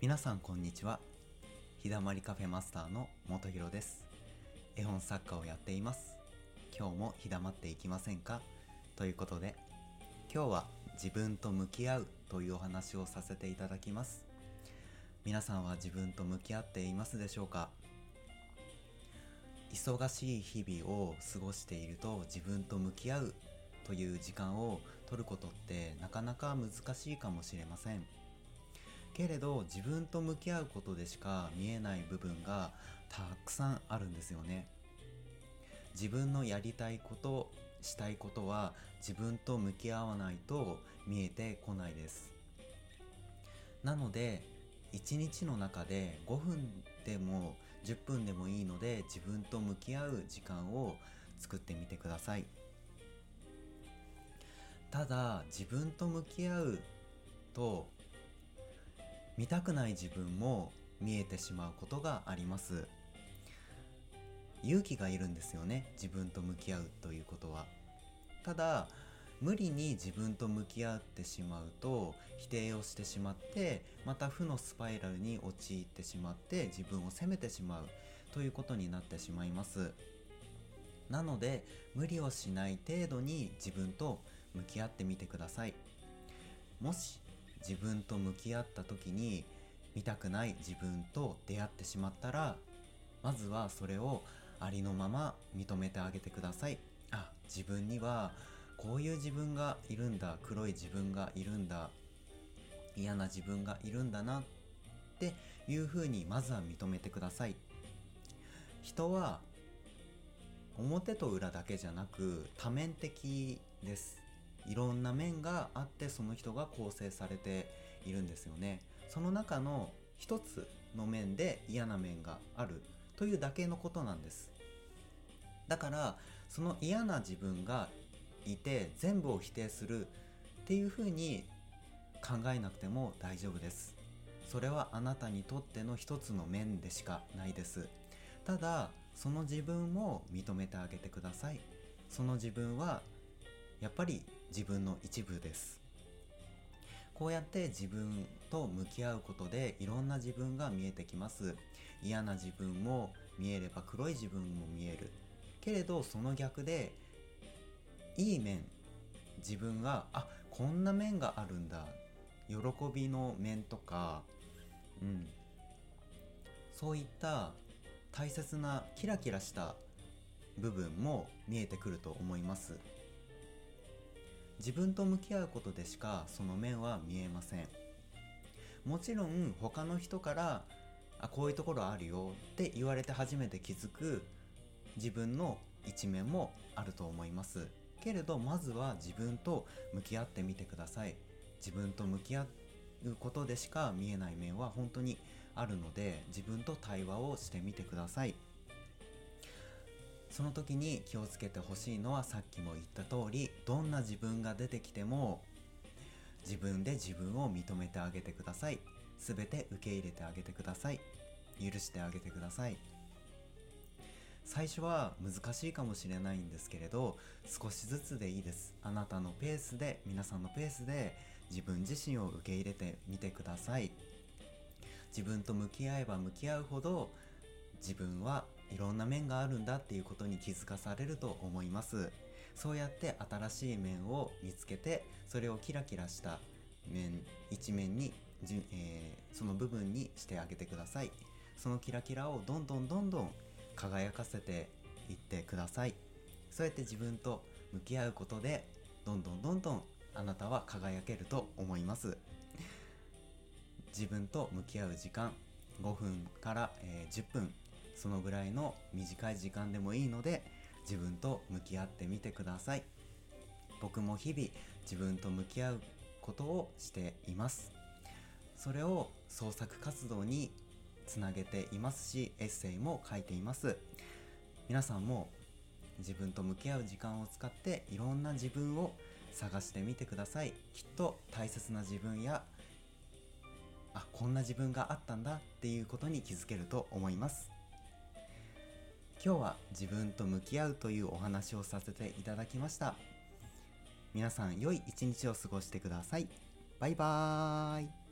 皆さんこんにちは。日だまりカフェマスターの元弘です。絵本作家をやっています。今日も日だまっていきませんか？ということで今日は自分と向き合うというお話をさせていただきます。皆さんは自分と向き合っていますでしょうか？忙しい日々を過ごしていると自分と向き合うという時間を取ることってなかなか難しいかもしれません。けれど自分と向き合うことでしか見えない部分がたくさんあるんですよね。自分のやりたいことしたいことは自分と向き合わないと見えてこないです。なので1日の中で5分でも10分でもいいので自分と向き合う時間を作ってみてください。ただ自分と向き合うと見たくない自分も見えてしまうことがあります。勇気がいるんですよね自分と向き合うということは。ただ無理に自分と向き合ってしまうと否定をしてしまってまた負のスパイラルに陥ってしまって自分を責めてしまうということになってしまいます。なので無理をしない程度に自分と向き合ってみてください。もし自分と向き合った時に見たくない自分と出会ってしまったらまずはそれをありのまま認めてあげてください。あ自分にはこういう自分がいるんだ黒い自分がいるんだ嫌な自分がいるんだなっていうふうにまずは認めてください。人は表と裏だけじゃなく多面的です。いろんな面があってその人が構成されているんですよね。その中の一つの面で嫌な面があるというだけのことなんです。だからその嫌な自分がいて全部を否定するっていうふうに考えなくても大丈夫です。それはあなたにとっての一つの面でしかないです。ただその自分を認めてあげてください。その自分はやっぱり自分の一部です。こうやって自分と向き合うことでいろんな自分が見えてきます。嫌な自分も見えれば黒い自分も見える。けれどその逆でいい面自分があこんな面があるんだ。喜びの面とかうん。そういった大切なキラキラした部分も見えてくると思います。自分と向き合うことでしかその面は見えません。もちろん他の人からあこういうところあるよって言われて初めて気づく自分の一面もあると思います。けれどまずは自分と向き合ってみてください。自分と向き合うことでしか見えない面は本当にあるので自分と対話をしてみてください。その時に気をつけてほしいのはさっきも言った通りどんな自分が出てきても自分で自分を認めてあげてください。全て受け入れてあげてください。許してあげてください。最初は難しいかもしれないんですけれど少しずつでいいです。あなたのペースで皆さんのペースで自分自身を受け入れてみてください。自分と向き合えば向き合うほど自分はいろんな面があるんだっていうことに気づかされると思います。そうやって新しい面を見つけてそれをキラキラした面一面にじゅ、えー、その部分にしてあげてください。そのキラキラをどんどんどんどん輝かせていってください。そうやって自分と向き合うことでどんどんどんどんあなたは輝けると思います。自分と向き合う時間5分から、えー、10分。そのぐらいの短い時間でもいいので自分と向き合ってみてください。僕も日々自分と向き合うことをしています。それを創作活動につなげていますしエッセイも書いています。皆さんも自分と向き合う時間を使っていろんな自分を探してみてください。きっと大切な自分やあこんな自分があったんだっていうことに気づけると思います。今日は自分と向き合うというお話をさせていただきました。皆さん良い一日を過ごしてください。バイバーイ。